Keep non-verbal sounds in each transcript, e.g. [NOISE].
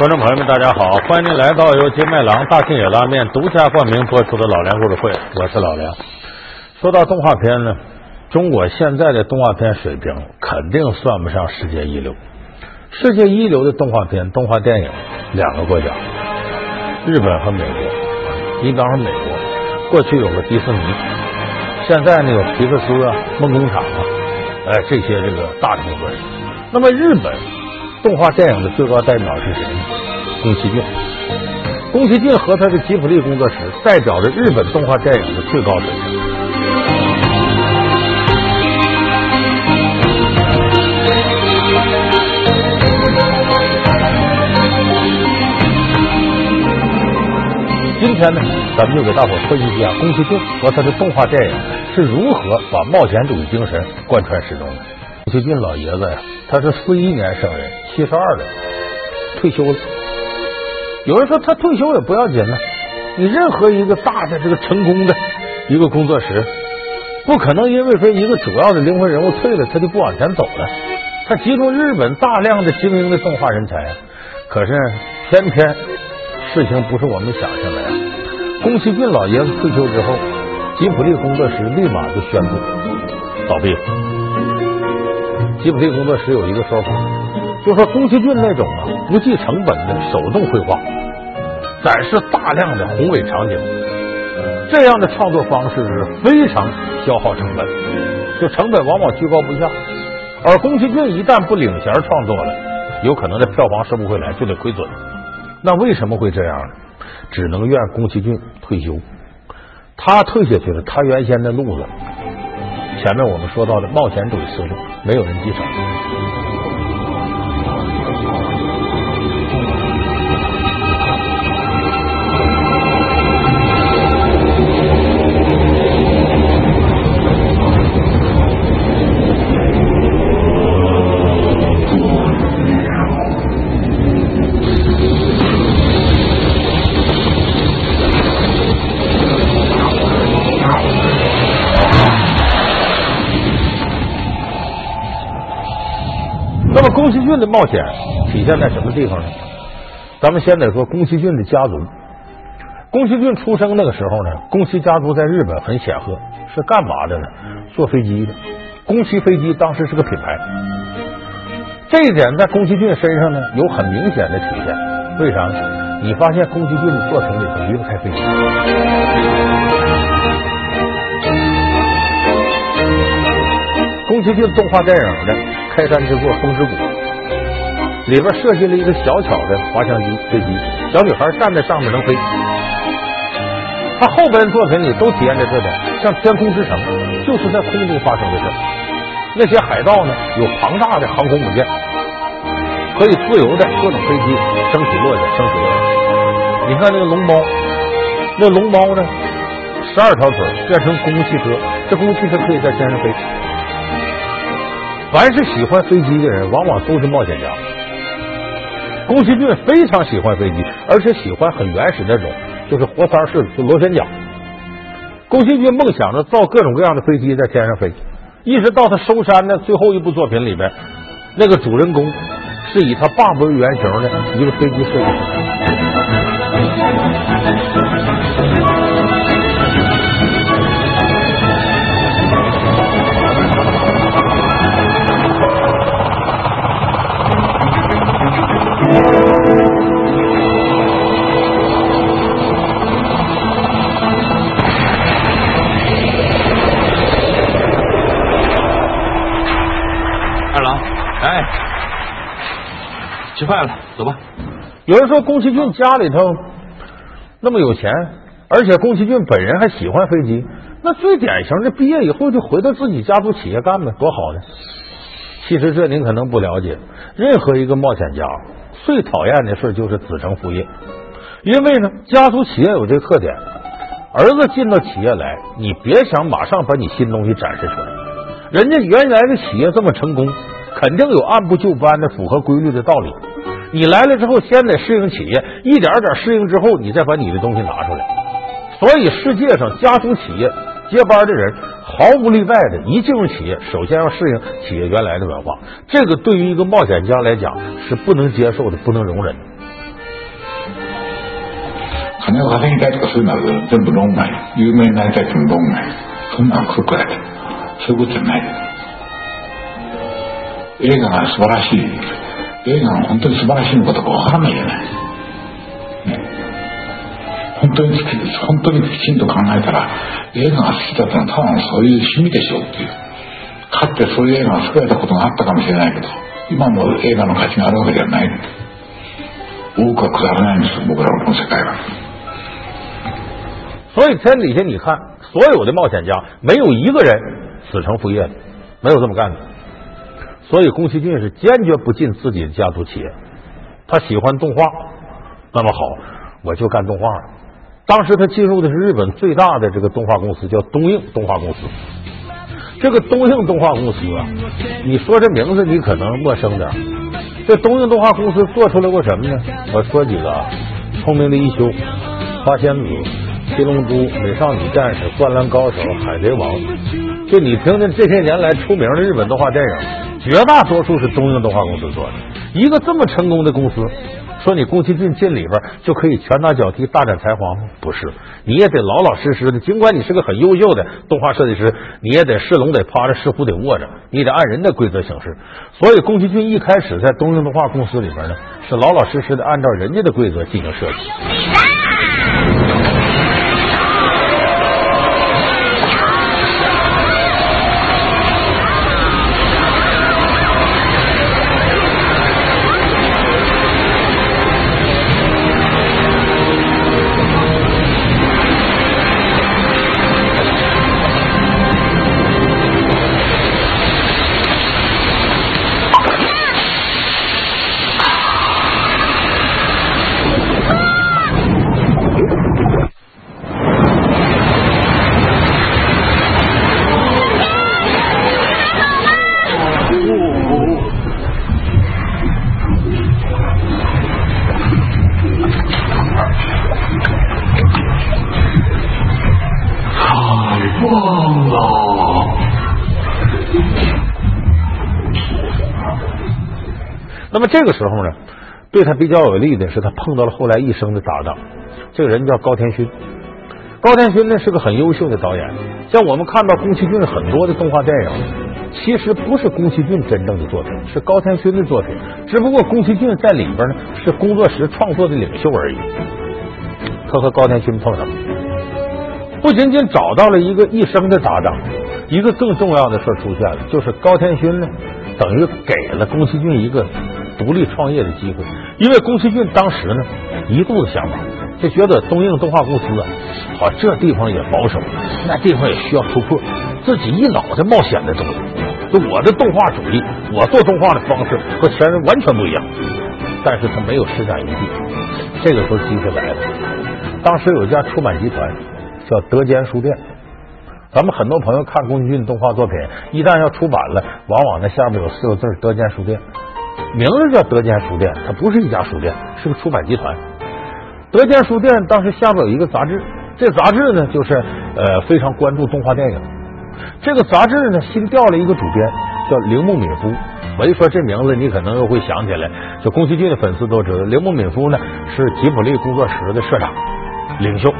观众朋友们，大家好，欢迎您来到由金麦郎大庆野拉面独家冠名播出的《老梁故事会》，我是老梁。说到动画片呢，中国现在的动画片水平肯定算不上世界一流。世界一流的动画片、动画电影，两个国家，日本和美国。你比方说美国，过去有个迪士尼，现在呢有皮克斯啊、梦工厂啊，哎这些这个大的工作室。那么日本动画电影的最高代表是谁呢？宫崎骏。宫崎骏和他的吉卜力工作室代表着日本动画电影的最高水平。今天呢，咱们就给大伙分析一下宫崎骏和他的动画电影是如何把冒险主义精神贯穿始终的。宫崎骏老爷子呀，他是四一年生人，七十二了，退休了。有人说他退休也不要紧呢，你任何一个大的这个成功的一个工作室，不可能因为说一个主要的灵魂人物退了，他就不往前走了。他集中日本大量的精英的动画人才，可是偏偏事情不是我们想象的呀。宫崎骏老爷子退休之后，吉卜力工作室立马就宣布倒闭了。吉卜力工作室有一个说法，就说宫崎骏那种啊不计成本的手动绘画，展示大量的宏伟场景，这样的创作方式是非常消耗成本，就成本往往居高不下。而宫崎骏一旦不领衔创作了，有可能这票房收不回来，就得亏损。那为什么会这样呢？只能怨宫崎骏退休，他退下去了，他原先的路子，前面我们说到的冒险主义思路，没有人继承。的冒险体现在什么地方呢？咱们先得说宫崎骏的家族。宫崎骏出生那个时候呢，宫崎家族在日本很显赫，是干嘛的呢？坐飞机的。宫崎飞机当时是个品牌，这一点在宫崎骏身上呢有很明显的体现。为啥呢？你发现宫崎骏的作品里头离不开飞机。宫崎骏动画电影的开山之作《风之谷》里边设计了一个小巧的滑翔机飞机，小女孩站在上面能飞。他后边的作品里都体验这点，像《天空之城》就是在空中发生的事儿。那些海盗呢，有庞大的航空母舰，可以自由的各种飞机升起落下，升起落下。你看那个龙猫，那龙猫呢，十二条腿变成公共汽车，这公共汽车可以在天上飞。凡是喜欢飞机的人，往往都是冒险家。宫崎骏非常喜欢飞机，而且喜欢很原始那种，就是活塞式的，就螺旋桨。宫崎骏梦想着造各种各样的飞机在天上飞，一直到他收山的最后一部作品里边，那个主人公是以他爸爸为原型的一个飞机设计师。哎，吃饭了，走吧。有人说宫崎骏家里头那么有钱，而且宫崎骏本人还喜欢飞机，那最典型的毕业以后就回到自己家族企业干呗，多好呢！其实这您可能不了解，任何一个冒险家最讨厌的事就是子承父业，因为呢，家族企业有这个特点，儿子进到企业来，你别想马上把你新东西展示出来，人家原来的企业这么成功，肯定有按部就班的、符合规律的道理。你来了之后，先得适应企业，一点点适应之后，你再把你的东西拿出来。所以，世界上家族企业接班的人，毫无例外的，一进入企业，首先要适应企业原来的文化。这个对于一个冒险家来讲是不能接受的，不能容忍的。 金を稼ぎたいとかそういうのは全部論外有名になりたいっても論外そんなの食うくらいでそういうことじゃない 映画が素晴らしい。映画が本当に素晴らしいのかとかわからないじゃない、ね、本当に本当にきちんと考えたら映画が好きだったのはただのそういう趣味でしょうっていう。かつてそういう映画が作られたことがあったかもしれないけど今も映画の価値があるわけではない。多くはくだらないんです僕らのこの世界は。所以天底下你看，所有的冒险家没有一个人死成副业的，没有这么干的。所以宫崎骏是坚决不进自己的家族企业。他喜欢动画，那么好，我就干动画了。当时他进入的是日本最大的这个动画公司，叫东映动画公司。这个东映动画公司啊，你说这名字你可能陌生点。这东映动画公司做出来过什么呢？我说几个：聪明的一休、花仙子、七龙珠、美少女战士、灌篮高手、海贼王。就你听听这些年来出名的日本动画电影，绝大多数是东映动画公司做的。一个这么成功的公司。说你宫崎骏进里边就可以拳打脚踢大展才华吗？不是，你也得老老实实的。尽管你是个很优秀的动画设计师，你也得是龙得趴着，是虎得卧着，你得按人的规则行事。所以宫崎骏一开始在东映动画公司里边呢，是老老实实的按照人家的规则进行设计。那么这个时候呢，对他比较有利的是他碰到了后来一生的搭档，这个人叫高天勋。高天勋呢是个很优秀的导演，像我们看到宫崎骏很多的动画电影，其实不是宫崎骏真正的作品，是高天勋的作品。只不过宫崎骏在里边呢是工作室创作的领袖而已。他和高天勋碰上，不仅仅找到了一个一生的搭档，一个更重要的事出现了，就是高天勋呢等于给了宫崎骏一个。独立创业的机会，因为宫崎骏当时呢一肚子想法，就觉得东映动画公司啊，好这地方也保守，那地方也需要突破，自己一脑袋冒险的东西。就我的动画主义，我做动画的方式和前人完全不一样，但是他没有施展余地。这个时候机会来了，当时有一家出版集团叫德间书店，咱们很多朋友看宫崎骏动画作品，一旦要出版了，往往那下面有四个字“德间书店”。名字叫德间书店，它不是一家书店，是个出版集团。德间书店当时下边有一个杂志，这杂志呢就是呃非常关注动画电影。这个杂志呢新调了一个主编，叫铃木敏夫。我一说这名字，你可能又会想起来，就宫崎骏的粉丝都知道，铃木敏夫呢是吉卜力工作室的社长、领袖，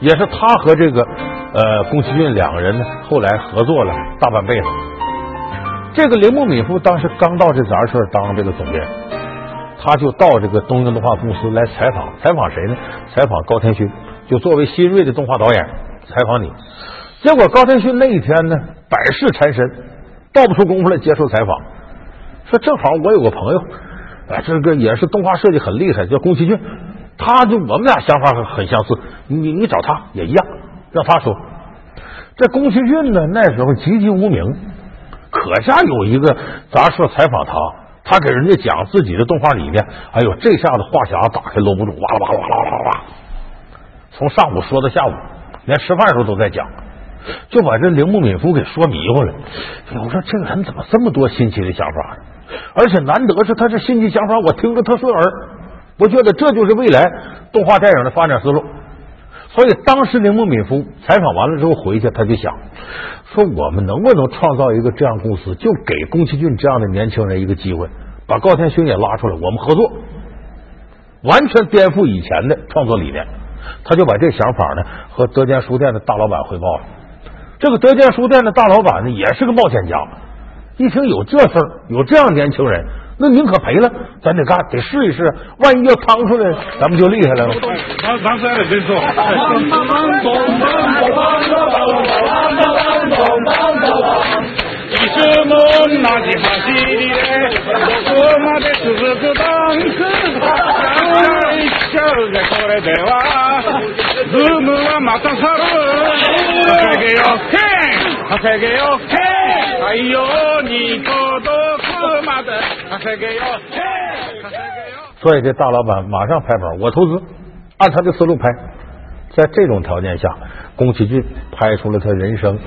也是他和这个呃宫崎骏两个人呢后来合作了大半辈子。这个铃木敏夫当时刚到这杂志当这个总编，他就到这个东映动画公司来采访，采访谁呢？采访高天勋，就作为新锐的动画导演采访你。结果高天勋那一天呢，百事缠身，倒不出功夫来接受采访。说正好我有个朋友，啊，这个也是动画设计很厉害，叫宫崎骏，他就我们俩想法很很相似，你你找他也一样，让他说。这宫崎骏呢，那时候籍籍无名。可下有一个杂志采访他，他给人家讲自己的动画理念。哎呦，这下子话匣子打开搂不住，哇啦哇啦哇啦哇啦，从上午说到下午，连吃饭的时候都在讲，就把这铃木敏夫给说迷糊了。我说这个人怎么这么多新奇的想法？而且难得是他这新奇想法，我听着特顺耳，我觉得这就是未来动画电影的发展思路。所以当时铃木敏夫采访完了之后回去，他就想。说我们能不能创造一个这样公司，就给宫崎骏这样的年轻人一个机会，把高田勋也拉出来，我们合作，完全颠覆以前的创作理念。他就把这想法呢和德间书店的大老板汇报了。这个德间书店的大老板呢也是个冒险家，一听有这事儿，有这样年轻人，那宁可赔了，咱得干，得试一试，万一要趟出来，咱们就厉害了。王王三的真说。什么那的哈西嘞？我妈的是不是当时在小在过来的哇？日母啊马上跑了，他给要看，他给要看，哎呦你多多所以这大老板马上拍板，我投资，按他的思路拍。在这种条件下，宫崎骏拍出了他人生。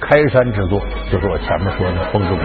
开山之作就是我前面说的《风之谷》。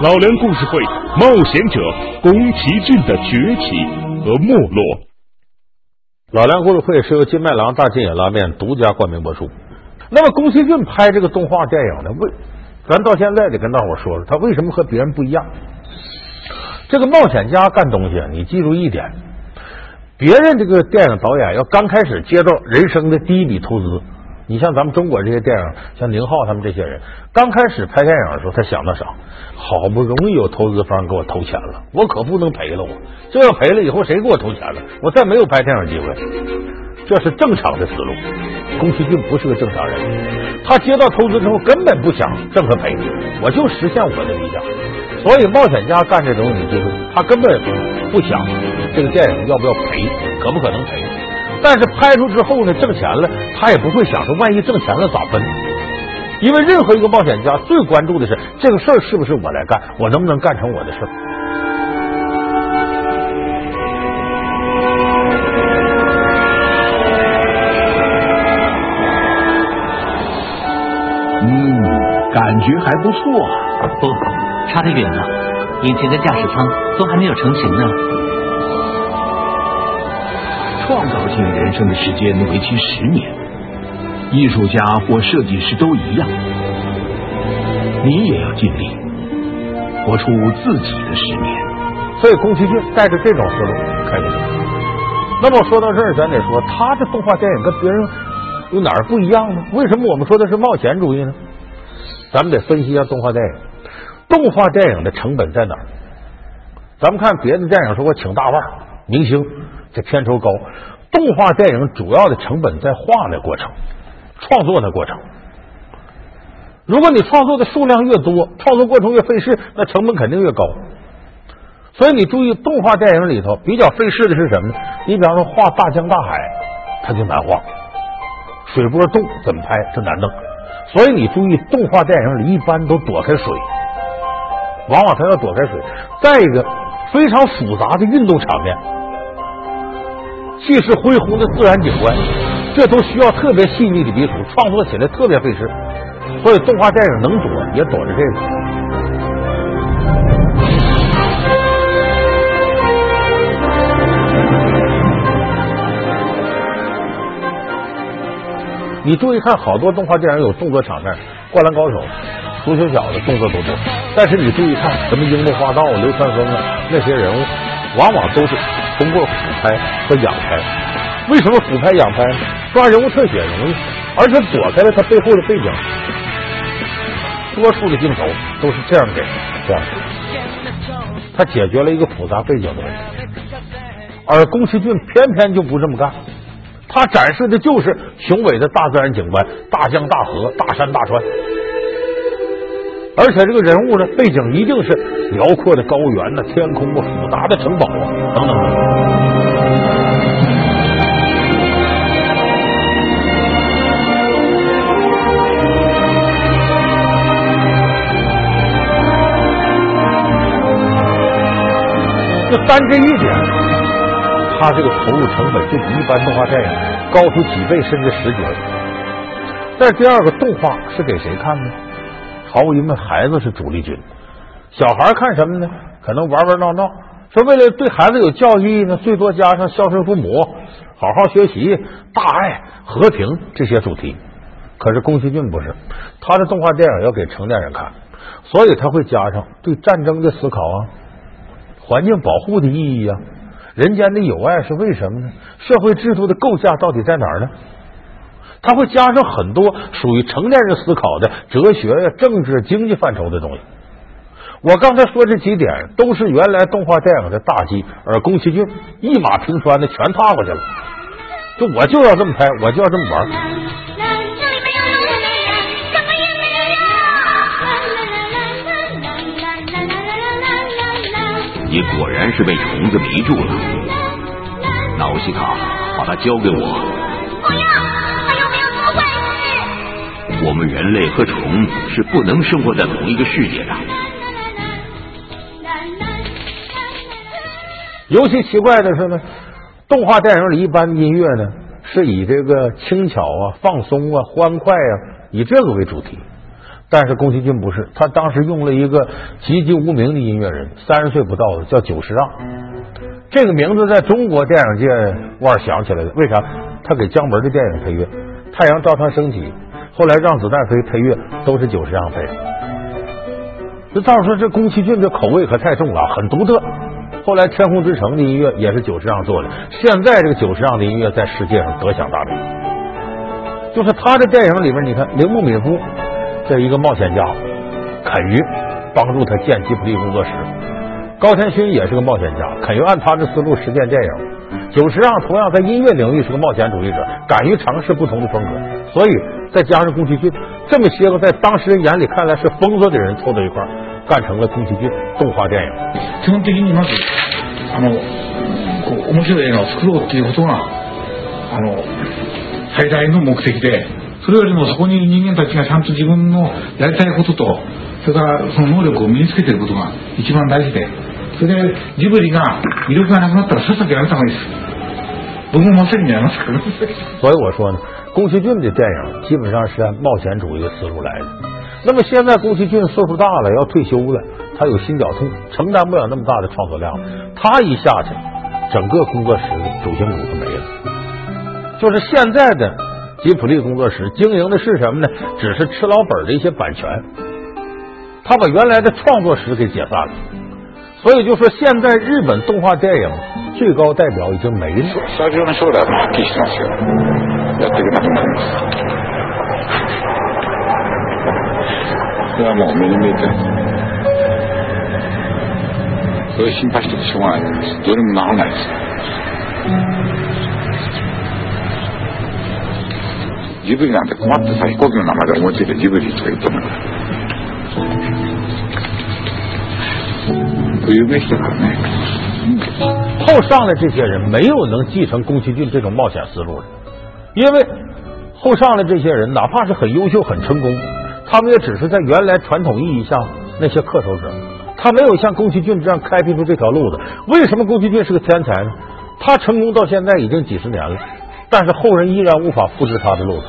老梁故事会：冒险者宫崎骏的崛起和没落。老梁故事会是由金麦郎大金野拉面独家冠名播出。那么，宫崎骏拍这个动画电影呢？为咱到现在得跟大伙说说，他为什么和别人不一样？这个冒险家干东西，你记住一点：别人这个电影导演要刚开始接到人生的第一笔投资。你像咱们中国这些电影，像宁浩他们这些人，刚开始拍电影的时候，他想的啥？好不容易有投资方给我投钱了，我可不能赔了我。这要赔了以后，谁给我投钱了？我再没有拍电影机会。这是正常的思路。宫崎骏不是个正常人，他接到投资之后根本不想挣和赔，我就实现我的理想。所以冒险家干这东西，你记住，他根本不想这个电影要不要赔，可不可能赔。但是拍出之后呢，挣钱了，他也不会想说万一挣钱了咋分，因为任何一个冒险家最关注的是这个事儿是不是我来干，我能不能干成我的事儿。嗯，感觉还不错啊。不，差得远了，引擎跟驾驶舱都还没有成型呢。创造性人生的时间为期十年，艺术家或设计师都一样，你也要尽力活出自己的十年。所以，宫崎骏带着这种思路开始。那么说到这儿，咱得说，他的动画电影跟别人有哪儿不一样呢？为什么我们说的是冒险主义呢？咱们得分析一下动画电影。动画电影的成本在哪儿？咱们看别的电影，说我请大腕明星。这片酬高，动画电影主要的成本在画的过程、创作的过程。如果你创作的数量越多，创作过程越费事，那成本肯定越高。所以你注意，动画电影里头比较费事的是什么呢？你比方说画大江大海，它就难画；水波动怎么拍，这难弄。所以你注意，动画电影里一般都躲开水，往往它要躲开水。再一个，非常复杂的运动场面。气势恢宏的自然景观，这都需要特别细腻的笔触，创作起来特别费事。所以动画电影能躲也躲着这个。你注意看，好多动画电影有动作场面，《灌篮高手》、足球小子动作都多。但是你注意看，什么樱木花道、流川枫啊，那些人物往往都是。通过俯拍和仰拍，为什么俯拍仰拍？抓人物特写容易，而且躲开了他背后的背景。多数的镜头都是这样给，这样。他解决了一个复杂背景的问题，而宫崎骏偏偏就不这么干。他展示的就是雄伟的大自然景观，大江大河、大山大川。而且这个人物呢，背景一定是辽阔的高原呐天空啊复杂的城堡啊等等就单这一点他这个投入成本就比一般动画电影高出几倍甚至十几倍。但是第二个动画是给谁看呢？曹云的孩子是主力军。小孩看什么呢？可能玩玩闹闹。说为了对孩子有教育意义呢，最多加上孝顺父母、好好学习、大爱、和平这些主题。可是宫崎骏不是，他的动画电影要给成年人看，所以他会加上对战争的思考啊，环境保护的意义啊，人间的友爱是为什么呢？社会制度的构架到底在哪儿呢？他会加上很多属于成年人思考的哲学呀、政治、经济范畴的东西。我刚才说这几点都是原来动画电影的大忌，而宫崎骏一马平川的全踏过去了。就我就要这么拍，我就要这么玩。你果然是被虫子迷住了，纳乌西卡，把它交给我。不要，他又没有做坏事。我们人类和虫是不能生活在同一个世界的。尤其奇怪的是呢，动画电影里一般音乐呢是以这个轻巧啊、放松啊、欢快啊，以这个为主题。但是宫崎骏不是，他当时用了一个籍籍无名的音乐人，三十岁不到的，叫久石让。这个名字在中国电影界腕儿响起来的，为啥？他给姜文的电影配乐，《太阳照常升起》，后来《让子弹飞》配乐都是久石让配的。这照说这宫崎骏这口味可太重了，很独特。后来《天空之城》的音乐也是久石让做的，现在这个久石让的音乐在世界上得响大名。就是他的电影里面，你看铃木敏夫这一个冒险家，肯于帮助他建吉卜力工作室，高田勋也是个冒险家，肯于按他的思路实践电影。久石让同样在音乐领域是个冒险主义者，敢于尝试不同的风格。所以再加上宫崎骏，这么些个在当时人眼里看来是疯子的人凑到一块儿，干成了宫崎骏动画电影。基本的にまずあのこう面白い映画を作ろうっていうことがあの最大の目的でそれよりもそこにいる人間たちがちゃんと自分のやりたいこととそれからその能力を身につけていることが一番大事でそれでジブリが魅力がなくなったらさっさとやめた方がいいです僕も真っ先にやりますからね [LAUGHS] 所以我说呢，宫崎骏的电影基本上是按冒险主义的思路来的。那么现在宫崎骏岁数大了，要退休了，他有心绞痛，承担不了那么大的创作量，他一下去，整个工作室的主心骨就没了。就是现在的吉普力工作室经营的是什么呢？只是吃老本的一些版权，他把原来的创作室给解散了。所以就说现在日本动画电影最高代表已经没了。りますそれはもう目に見えてるそれ心配しててしょうがないですどれもならないですジブリなんて困ってさ飛行機の名前で思いついてジブリとか言ったんだから有名人だからね后上来这些人没有能继承宫崎骏这种冒险思路的，因为后上来这些人哪怕是很优秀、很成功， 他们也只是在原来传统意义上那些恪守者，他没有像宫崎骏这样开辟出这条路子。为什么宫崎骏是个天才呢？他成功到现在已经几十年了，但是后人依然无法复制他的路子。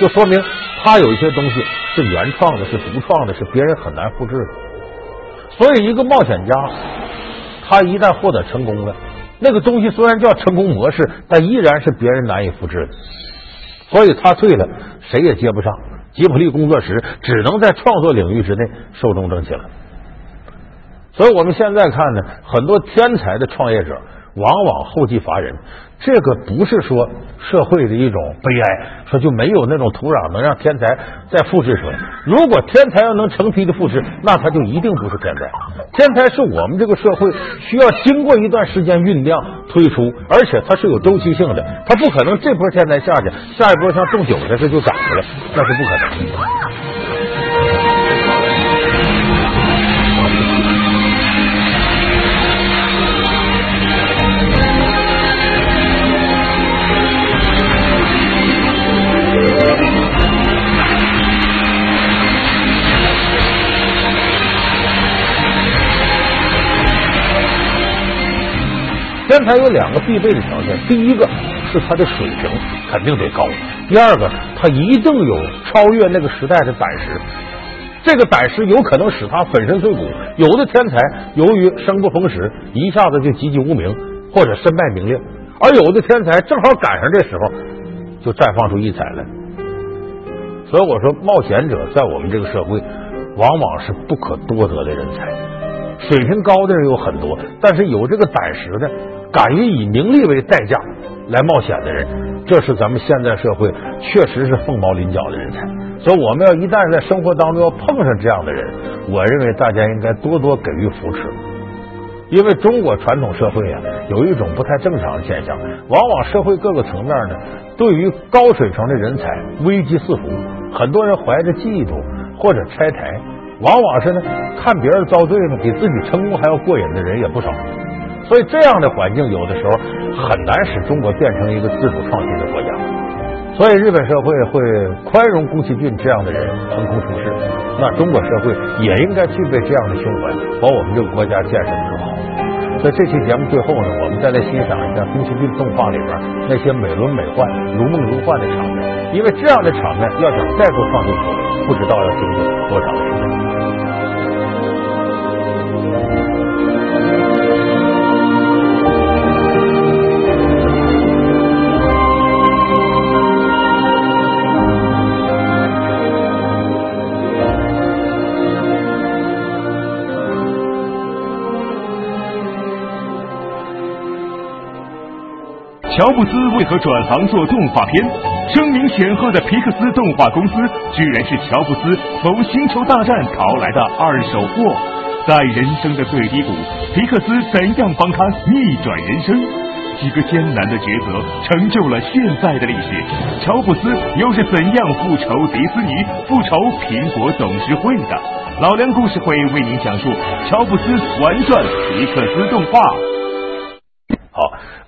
就说明他有一些东西是原创的，是独创的，是别人很难复制的。所以，一个冒险家，他一旦获得成功了，那个东西虽然叫成功模式，但依然是别人难以复制的。所以他退了，谁也接不上。吉普力工作室只能在创作领域之内寿终正寝了。所以我们现在看呢，很多天才的创业者往往后继乏人。这个不是说社会的一种悲哀，说就没有那种土壤能让天才再复制出来。如果天才要能成批的复制，那他就一定不是天才。天才是我们这个社会需要经过一段时间酝酿推出，而且它是有周期性的，它不可能这波天才下去，下一波像种韭菜似的就长出来，那是不可能的。天才有两个必备的条件，第一个是他的水平肯定得高，第二个他一定有超越那个时代的胆识。这个胆识有可能使他粉身碎骨。有的天才由于生不逢时，一下子就籍籍无名或者身败名裂；而有的天才正好赶上这时候，就绽放出异彩来。所以我说，冒险者在我们这个社会往往是不可多得的人才。水平高的人有很多，但是有这个胆识的，敢于以名利为代价来冒险的人，这是咱们现在社会确实是凤毛麟角的人才。所以，我们要一旦在生活当中要碰上这样的人，我认为大家应该多多给予扶持。因为中国传统社会啊，有一种不太正常的现象，往往社会各个层面呢，对于高水平的人才危机四伏，很多人怀着嫉妒或者拆台。往往是呢，看别人遭罪呢，比自己成功还要过瘾的人也不少。所以这样的环境，有的时候很难使中国变成一个自主创新的国家。所以日本社会会宽容宫崎骏这样的人横空出世，那中国社会也应该具备这样的胸怀，把我们这个国家建设的更好。在这期节目最后呢，我们再来欣赏一下宫崎骏动画里边那些美轮美奂、如梦如幻的场面，因为这样的场面要想再做创作出来，不知道要经过多长的时间。乔布斯为何转行做动画片？声名显赫的皮克斯动画公司，居然是乔布斯从星球大战淘来的二手货。在人生的最低谷，皮克斯怎样帮他逆转人生？几个艰难的抉择成就了现在的历史。乔布斯又是怎样复仇迪士尼、复仇苹果董事会的？老梁故事会为您讲述乔布斯玩转皮克斯动画。